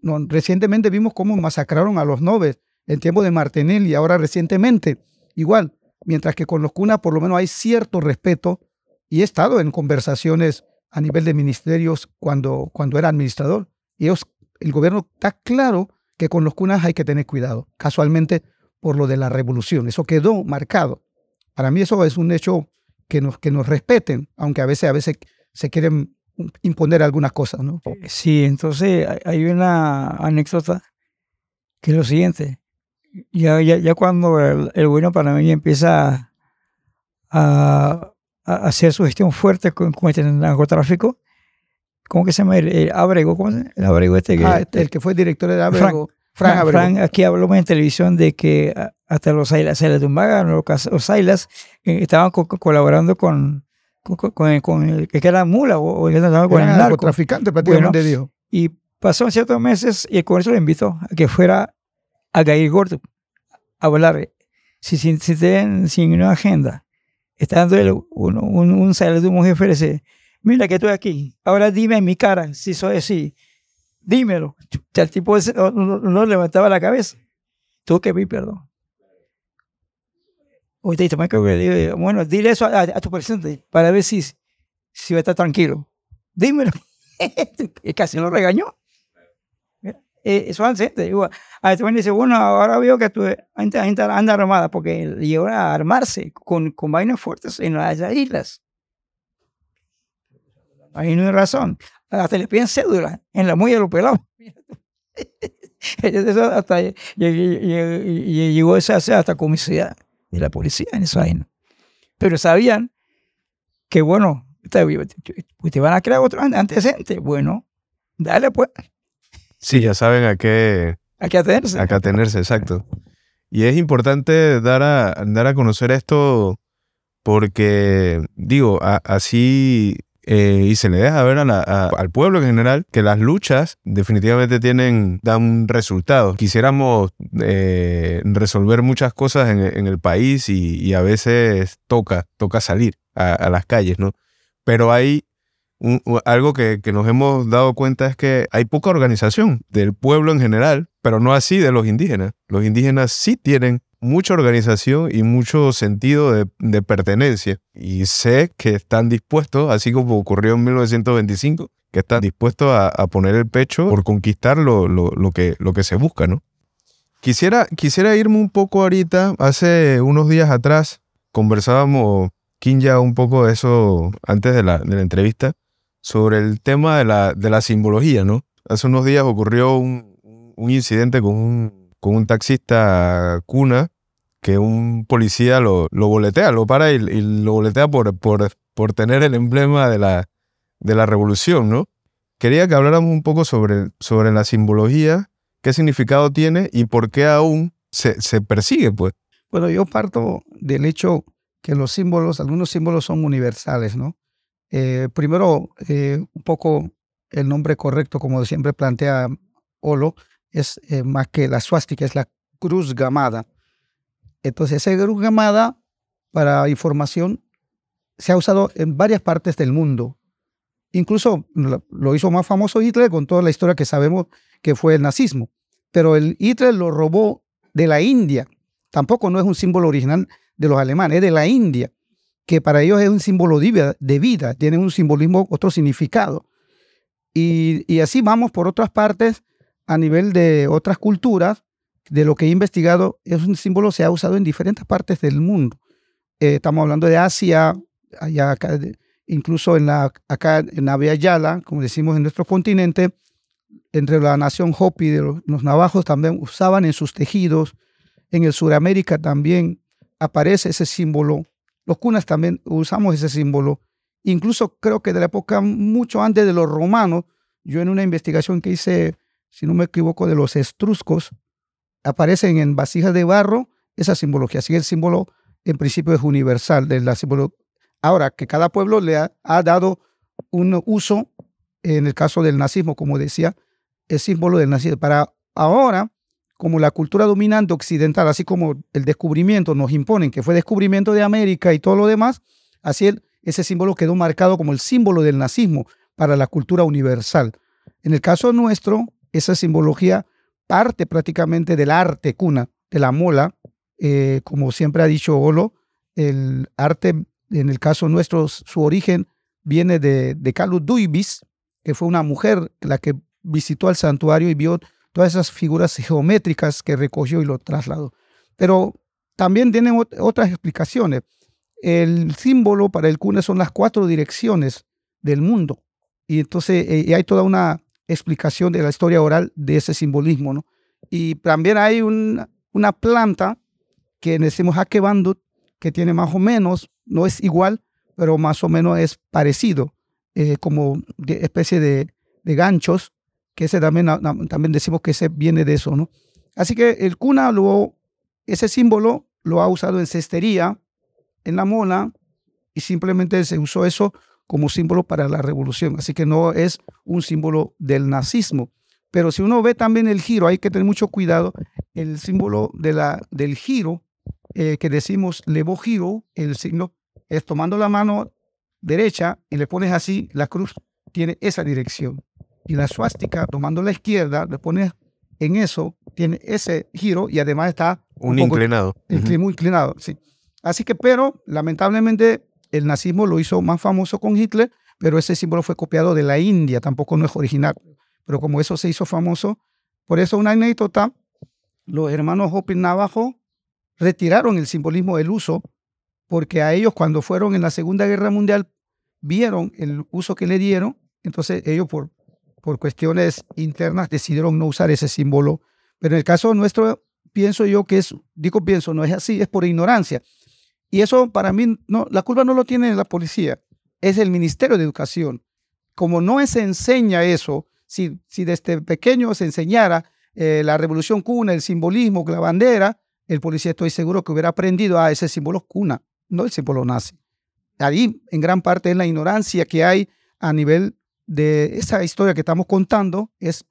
No, recientemente vimos cómo masacraron a los nobes en tiempo de Martinelli y ahora recientemente igual, mientras que con los cunas por lo menos hay cierto respeto y he estado en conversaciones a nivel de ministerios cuando, cuando era administrador. Y ellos, el gobierno está claro que con los cunas hay que tener cuidado, casualmente por lo de la revolución. Eso quedó marcado. Para mí eso es un hecho que nos, que nos respeten, aunque a veces, a veces se quieren imponer algunas cosas, ¿no? Sí, entonces hay una anécdota que es lo siguiente. Ya, ya, ya cuando el, el gobierno panameño empieza a, a, hacer su gestión fuerte con, con este narcotráfico, ¿cómo que se llama? El, el Abrego, ¿cómo se llama? El Abrego este que... Ah, este, el que fue director de Abrego. Fran, aquí hablamos en televisión de que hasta los Ailas, Ailas de Umbaga, los Ailas, eh, estaban co colaborando con, con, con, con, el que era mula o, o con el narcotraficante prácticamente bueno, dijo. Y pasaron ciertos meses y el Congreso le invitó a que fuera a Gair Gordo a hablar si, si, si tienen sin una agenda. Está dándole un, un, un saludo a un jefe dice, mira que estoy aquí, ahora dime en mi cara si soy así, dímelo. El tipo no, no, levantaba la cabeza. Tuvo que pedir perdón. Oye, bueno, dile eso a, a, tu presidente para ver si, si va a estar tranquilo. Dímelo. casi lo regañó. Eh, eso antes, igual. A este dice, bueno, ahora veo que tu gente, gente anda armada porque llegó a armarse con, con vainas fuertes en las islas. Ahí no hay razón. Hasta le piden cédula en la muella de los pelados. hasta llegó esa hasta comisaría de la policía en esa vaina. Pero sabían que, bueno, te, te van a crear otro antecedente. Bueno, dale pues. Sí, ya saben a qué... A qué atenerse. A qué atenerse, exacto. Y es importante dar a, dar a conocer esto porque, digo, a, así eh, y se le deja ver a la, al pueblo en general que las luchas definitivamente tienen, dan resultados. Quisiéramos eh, resolver muchas cosas en, el país y, a veces toca, toca salir a, las calles, ¿no? Pero hay algo que, que, nos hemos dado cuenta es que hay poca organización del pueblo en general, pero no así de los indígenas. Los indígenas sí tienen mucha organización y mucho sentido de, de, pertenencia. Y sé que están dispuestos, así como ocurrió en 1925, que están dispuestos a, a poner el pecho por conquistar lo, lo, lo, que, lo que se busca, ¿no? Quisiera, quisiera irme un poco ahorita, hace unos días atrás conversábamos, Kinja, un poco de eso antes de la, de la entrevista, sobre el tema de la, de la simbología, ¿no? Hace unos días ocurrió un, un incidente con un, con un taxista cuna que un policía lo, lo boletea, lo para y, lo boletea por, por, por tener el emblema de la, de la revolución, ¿no? Quería que habláramos un poco sobre, sobre la simbología, qué significado tiene y por qué aún se, se persigue, pues. Bueno, yo parto del hecho que los símbolos, algunos símbolos son universales, ¿no? Eh, primero, eh, un poco el nombre correcto, como siempre plantea Olo, es eh, más que la suástica, es la cruz gamada. Entonces, cruz gamada, para información, se ha usado en varias partes del mundo. Incluso lo hizo más famoso Hitler con toda la historia que sabemos que fue el nazismo. Pero el Hitler lo robó de la India. Tampoco no es un símbolo original de los alemanes, es de la India, que para ellos es un símbolo de vida, tiene un simbolismo, otro significado. Y así vamos por otras partes a nivel de otras culturas de lo que he investigado, es un símbolo se ha usado en diferentes partes del mundo. Eh, estamos hablando de Asia, allá acá, incluso en la, acá en como decimos en nuestro continente, entre la nación Hopi de los, los, navajos también usaban en sus tejidos. En el Suramérica también aparece ese símbolo. Los cunas también usamos ese símbolo. Incluso creo que de la época mucho antes de los romanos, yo en una investigación que hice, si no me equivoco, de los estruscos, aparecen en vasijas de barro esa simbología. Así que el símbolo en principio es universal. De la símbolo. Ahora, que cada pueblo le ha, dado un uso, en el caso del nazismo, como decía, el símbolo del nazismo. Para ahora, como la cultura dominante occidental, así como el descubrimiento nos imponen, que fue descubrimiento de América y todo lo demás, así ese símbolo quedó marcado como el símbolo del nazismo para la cultura universal. En el caso nuestro, esa simbología parte prácticamente del arte cuna, de la mola, eh, como siempre ha dicho Olo, el arte, en el caso nuestro, su origen viene de, de Carlos Duibis, que fue una mujer la que visitó al santuario y vio todas esas figuras geométricas que recogió y lo trasladó. Pero también tienen otras explicaciones. El símbolo para el cuna son las cuatro direcciones del mundo. Y entonces eh, hay toda una explicación de la historia oral de ese simbolismo. ¿no? Y también hay una planta que decimos Hakebandut, que tiene más o menos, no es igual, pero más o menos es parecido, eh, como de especie de, de, ganchos, que ese también, también decimos que ese viene de eso, ¿no? Así que el cuna, lo, ese símbolo lo ha usado en cestería, en la mona, y simplemente se usó eso como símbolo para la revolución. Así que no es un símbolo del nazismo. Pero si uno ve también el giro, hay que tener mucho cuidado. El símbolo de la, del giro eh, que decimos levo giro, el signo es tomando la mano derecha y le pones así, la cruz tiene esa dirección. Y la suástica, tomando la izquierda, le pones en eso, tiene ese giro y además está... Un, inclinado. Muy inclinado, sí. Así que, pero lamentablemente el nazismo lo hizo más famoso con Hitler, pero ese símbolo fue copiado de la India, tampoco no es original. Pero como eso se hizo famoso, por eso una anécdota, los hermanos Hopin Navajo retiraron el simbolismo del uso porque a ellos cuando fueron en la Segunda Guerra Mundial vieron el uso que le dieron, entonces ellos por, por cuestiones internas decidieron no usar ese símbolo. Pero en el caso nuestro, pienso yo que es, digo pienso, no es así, es por ignorancia. Y eso para mí, no, la culpa no lo tiene la policía, es el Ministerio de Educación. Como no se enseña eso, si, si desde pequeño se enseñara eh, la revolución cuna, el simbolismo, la bandera, el policía estoy seguro que hubiera aprendido a ese símbolo cuna, no el símbolo nazi. Ahí, en gran parte, es la ignorancia que hay a nivel de esa historia que estamos contando, es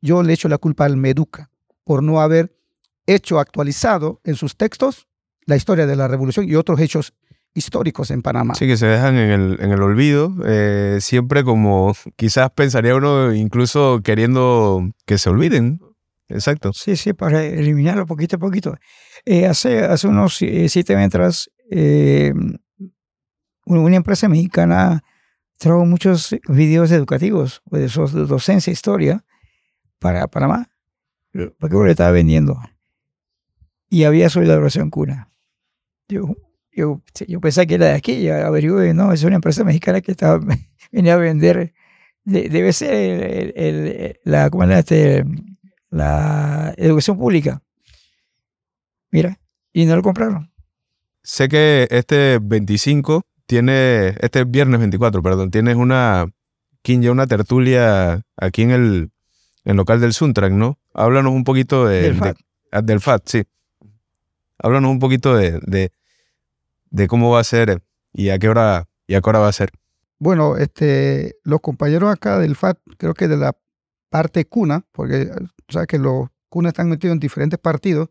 yo le echo la culpa al Meduca por no haber hecho actualizado en sus textos la historia de la revolución y otros hechos históricos en Panamá. Sí, que se dejan en el, en el olvido, eh, siempre como quizás pensaría uno incluso queriendo que se olviden exacto. Sí, sí, para eliminarlo poquito a poquito. Eh, hace, hace unos eh, siete meses, eh, una empresa mexicana trajo muchos videos educativos de docencia, historia, para Panamá, porque lo estaba vendiendo. Y había solidaridad cuna. Yo, yo, yo pensé que era de aquí, ya averigué, no, es una empresa mexicana que estaba, venía a vender, debe ser el, el, la, ¿cómo era este? la educación pública. Mira, y no lo compraron. Sé que este 25 tiene, este viernes 24, perdón, tienes una, ya una tertulia aquí en el, local del Suntrack, ¿no? Háblanos un poquito de, del FAT, ah, del FAT sí. Háblanos un poquito de, de, cómo va a ser y a qué hora y a qué hora va a ser. Bueno, este, los compañeros acá del FAT, creo que de la parte cuna, porque o sea que los cunas están metidos en diferentes partidos.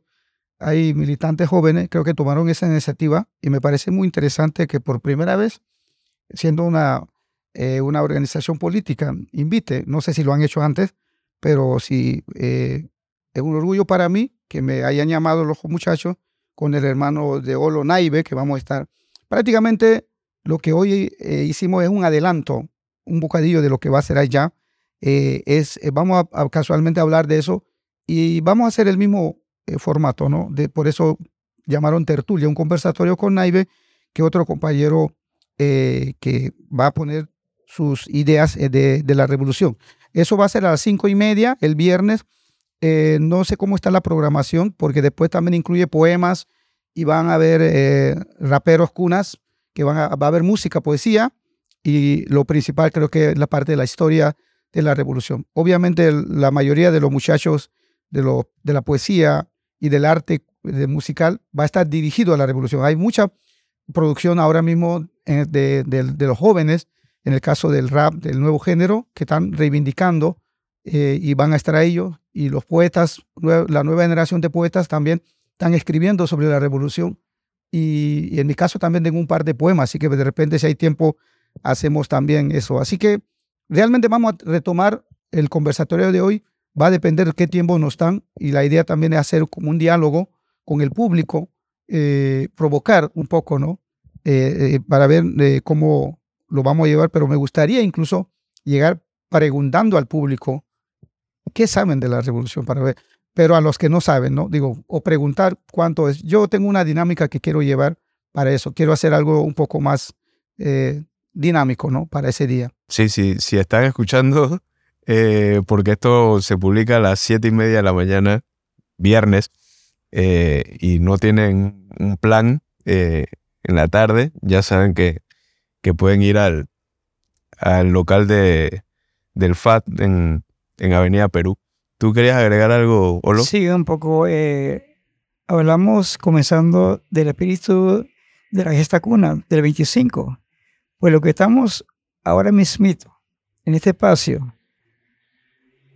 Hay militantes jóvenes, creo que tomaron esa iniciativa y me parece muy interesante que por primera vez, siendo una, eh, una organización política, invite, no sé si lo han hecho antes, pero sí, eh, es un orgullo para mí que me hayan llamado los muchachos con el hermano de Olo Naive, que vamos a estar. Prácticamente lo que hoy eh, hicimos es un adelanto, un bocadillo de lo que va a ser allá eh, es, eh, vamos a, casualmente hablar de eso y vamos a hacer el mismo eh, formato, ¿no? De, por eso llamaron tertulia, un conversatorio con Naive, que otro compañero que va a poner sus ideas de, de, la revolución. Eso va a ser a las cinco y media el viernes. No sé cómo está la programación, porque después también incluye poemas y van a haber raperos cunas, que van a, va a haber música, poesía, y lo principal creo que es la parte de la historia de la revolución. Obviamente la mayoría de los muchachos de, lo, de la poesía y del arte musical va a estar dirigido a la revolución. Hay mucha producción ahora mismo eh, de, de, los jóvenes, en el caso del rap, del nuevo género, que están reivindicando eh, y van a estar ellos. Y los poetas, la nueva generación de poetas también están escribiendo sobre la revolución y, y en mi caso también tengo un par de poemas, así que de repente si hay tiempo hacemos también eso. Así que realmente vamos a retomar el conversatorio de hoy. Va a depender de qué tiempo nos dan y la idea también es hacer como un diálogo con el público, eh, provocar un poco, ¿no? Eh, eh, para ver cómo lo vamos a llevar, pero me gustaría incluso llegar preguntando al público qué saben de la revolución para ver, pero a los que no saben, ¿no? Digo, o preguntar cuánto es. Yo tengo una dinámica que quiero llevar para eso. Quiero hacer algo un poco más dinámico, ¿no? Para ese día. Sí, sí, si están escuchando, eh, porque esto se publica a las siete y media de la mañana, viernes, eh, y no tienen un plan eh, en la tarde, ya saben que, que pueden ir al, al local de, del FAT en, en Avenida Perú. ¿Tú querías agregar algo, Olo? Sí, un poco. hablamos comenzando del espíritu de la gesta cuna del 25. Pues lo que estamos ahora mismo en este espacio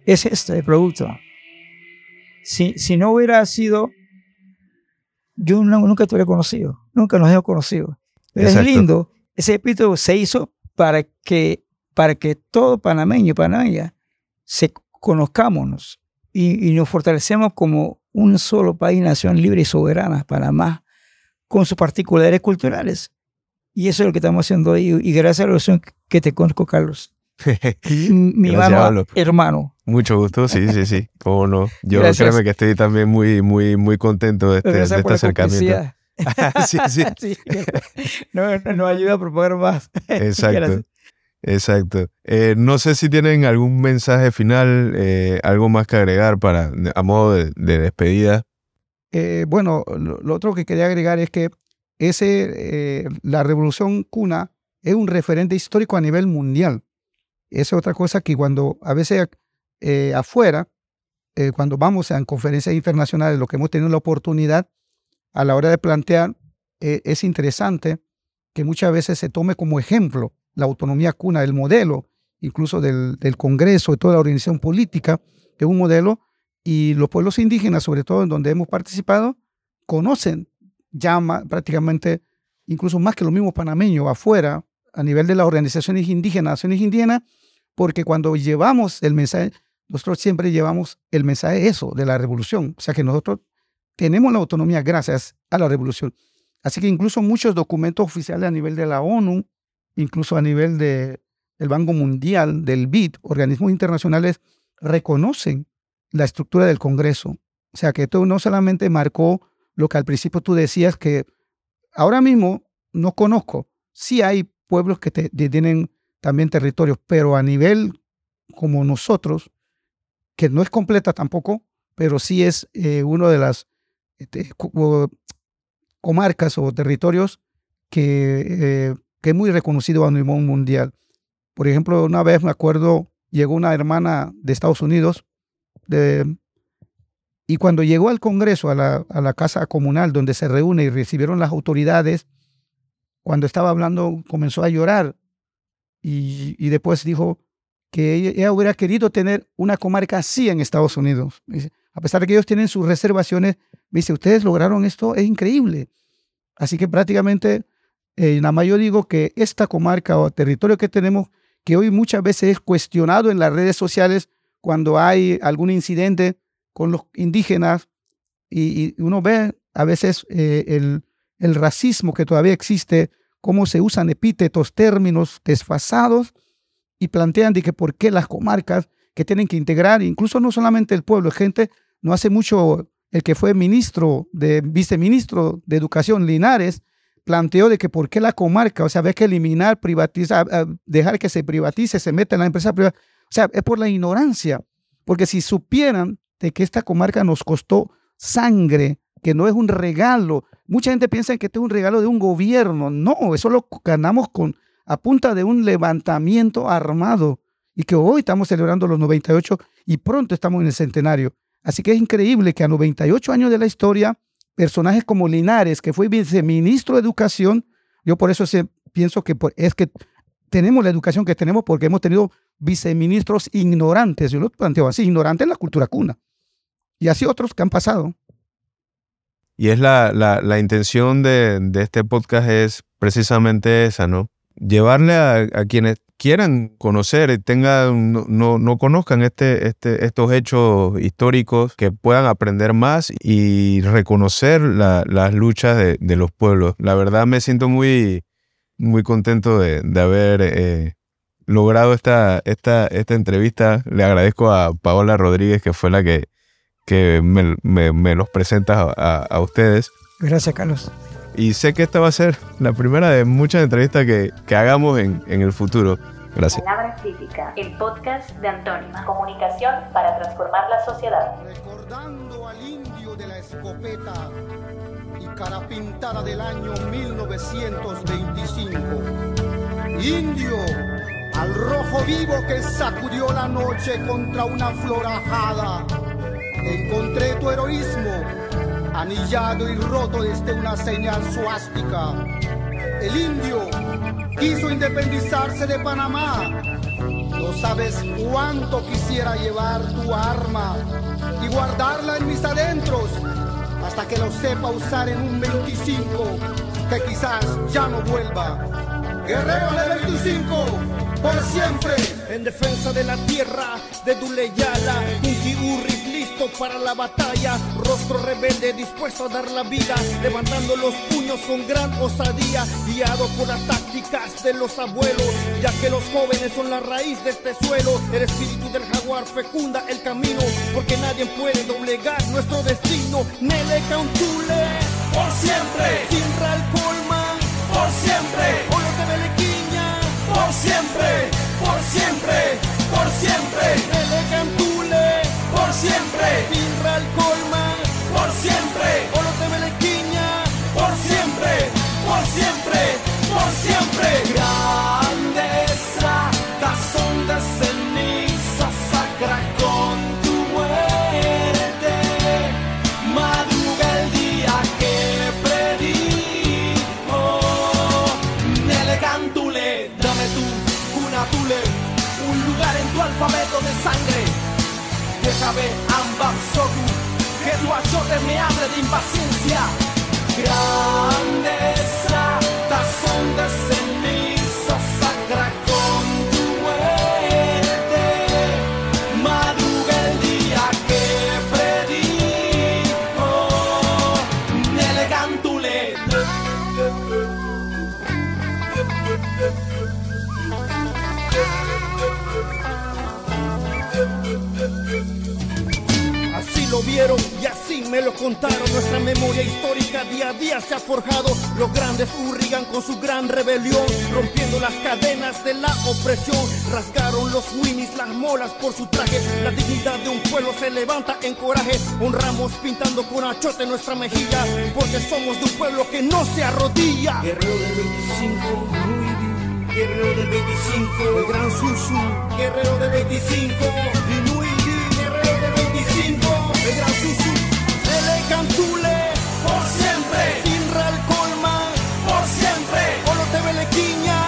es este producto. Si, si no hubiera sido, yo nunca te hubiera conocido, nunca nos hemos conocido. Pero es lindo, ese espíritu se hizo para que, para que todo panameño y panameña se conozcámonos y, y nos fortalecemos como un solo país, nación libre y soberana, Panamá, con sus particularidades culturales. Y eso es lo que estamos haciendo ahí. Y gracias a la relación que te conozco, Carlos. Mi hermano, hermano. Mucho gusto, sí, sí, sí. Cómo no. Yo créeme que estoy también muy, muy, muy contento de este, de este acercamiento. sí, sí. sí. No, nos ayuda a proponer más. Exacto. Exacto. Eh, no sé si tienen algún mensaje final, eh, algo más que agregar para a modo de, despedida. Eh, bueno, lo, otro que quería agregar es que ese, eh, la revolución cuna es un referente histórico a nivel mundial. Esa es otra cosa que cuando a veces eh, afuera, eh, cuando vamos a conferencias internacionales, lo que hemos tenido la oportunidad a la hora de plantear, es interesante que muchas veces se tome como ejemplo la autonomía cuna, el modelo incluso del, del Congreso, de toda la organización política, que es un modelo, y los pueblos indígenas, sobre todo en donde hemos participado, conocen llama prácticamente, incluso más que los mismos panameños afuera, a nivel de las organizaciones indígenas, naciones indígenas, porque cuando llevamos el mensaje, nosotros siempre llevamos el mensaje eso, de la revolución. O sea que nosotros tenemos la autonomía gracias a la revolución. Así que incluso muchos documentos oficiales a nivel de la ONU, incluso a nivel de, del Banco Mundial, del BID, organismos internacionales, reconocen la estructura del Congreso. O sea que esto no solamente marcó lo que al principio tú decías que ahora mismo no conozco. Sí hay pueblos que tienen también territorios, pero a nivel como nosotros, que no es completa tampoco, pero sí es eh, uno de las este, comarcas o territorios que, eh, que es muy reconocido a nivel mundial. Por ejemplo, una vez me acuerdo, llegó una hermana de Estados Unidos, de, y cuando llegó al Congreso, a la, casa comunal donde se reúne y recibieron las autoridades, cuando estaba hablando comenzó a llorar y, después dijo que ella, hubiera querido tener una comarca así en Estados Unidos. a pesar de que ellos tienen sus reservaciones, dice, ustedes lograron esto, es increíble. Así que prácticamente, eh, nada más yo digo que esta comarca o territorio que tenemos, que hoy muchas veces es cuestionado en las redes sociales cuando hay algún incidente, con los indígenas y, uno ve a veces eh, el, racismo que todavía existe, cómo se usan epítetos, términos desfasados y plantean de que por qué las comarcas que tienen que integrar, incluso no solamente el pueblo, gente, no hace mucho el que fue ministro, de viceministro de Educación, Linares, planteó de que por qué la comarca, o sea, había que eliminar, privatizar, dejar que se privatice, se meta en la empresa privada. O sea, es por la ignorancia, porque si supieran de que esta comarca nos costó sangre, que no es un regalo. Mucha gente piensa que este es un regalo de un gobierno. No, eso lo ganamos con a punta de un levantamiento armado y que hoy estamos celebrando los 98 y pronto estamos en el centenario. Así que es increíble que a 98 años de la historia, personajes como Linares, que fue viceministro de Educación, yo por eso pienso que es que tenemos la educación que tenemos porque hemos tenido viceministros ignorantes. Yo lo planteo así, ignorantes en la cultura cuna. Y así otros que han pasado. Y es la, la, la intención de, este podcast es precisamente esa, ¿no? Llevarle a quienes quieran conocer, y tengan, no, no, no, conozcan este, este, estos hechos históricos, que puedan aprender más y reconocer la, las luchas de, los pueblos. La verdad me siento muy, muy contento de, de haber eh, logrado esta, esta, esta entrevista. Le agradezco a Paola Rodríguez, que fue la que, que me, me, me los presenta a, a, ustedes. Gracias, Carlos. Y sé que esta va a ser la primera de muchas entrevistas que, que hagamos en, en, el futuro. Gracias. Palabra Crítica, el podcast de Antónima. Comunicación para transformar la sociedad. Recordando al indio de la escopeta y cara pintada del año 1925. Indio al rojo vivo que sacudió la noche contra una flor ajada. Encontré tu heroísmo, anillado y roto desde una señal suástica. El indio quiso independizarse de Panamá. No sabes cuánto quisiera llevar tu arma y guardarla en mis adentros hasta que lo sepa usar en un 25 que quizás ya no vuelva. Guerrero de 25 por siempre. En defensa de la tierra de Duleyala, un Urris listo para la batalla, rostro rebelde dispuesto a dar la vida, levantando los puños con gran osadía, guiado por las tácticas de los abuelos, ya que los jóvenes son la raíz de este suelo. El espíritu del jaguar fecunda el camino, porque nadie puede doblegar nuestro destino. Nele Cantule, por siempre. Sinral Colman, por siempre. Olo de Belequiña, por siempre, por siempre, por siempre. Nele Cantule, siempre. Sinral Colman, por siempre. Olo de por siempre, por siempre, por siempre. Grandeza, tazón de ceniza sacra con tu muerte. Madruga el día que predijo. Nele Cantule, dame tú una tule, un lugar en tu alfabeto. Déjame ambas soku, que tu achote me abre de impaciencia. Grandeza, tazón de Y así me lo contaron. Nuestra memoria histórica día a día se ha forjado. Los grandes Urrigan con su gran rebelión, rompiendo las cadenas de la opresión. Rasgaron los winnies, las molas por su traje. La dignidad de un pueblo se levanta en coraje. Honramos pintando con achote nuestra mejilla, porque somos de un pueblo que no se arrodilla. Guerrero del 25, Inuidi. Guerrero del 25, el gran Susu. Guerrero del 25, Inuidi. Guerrero del 25, el gran Susu, Lele Cantule, por siempre, Inral Colman, por siempre, Olo Tebelequiña.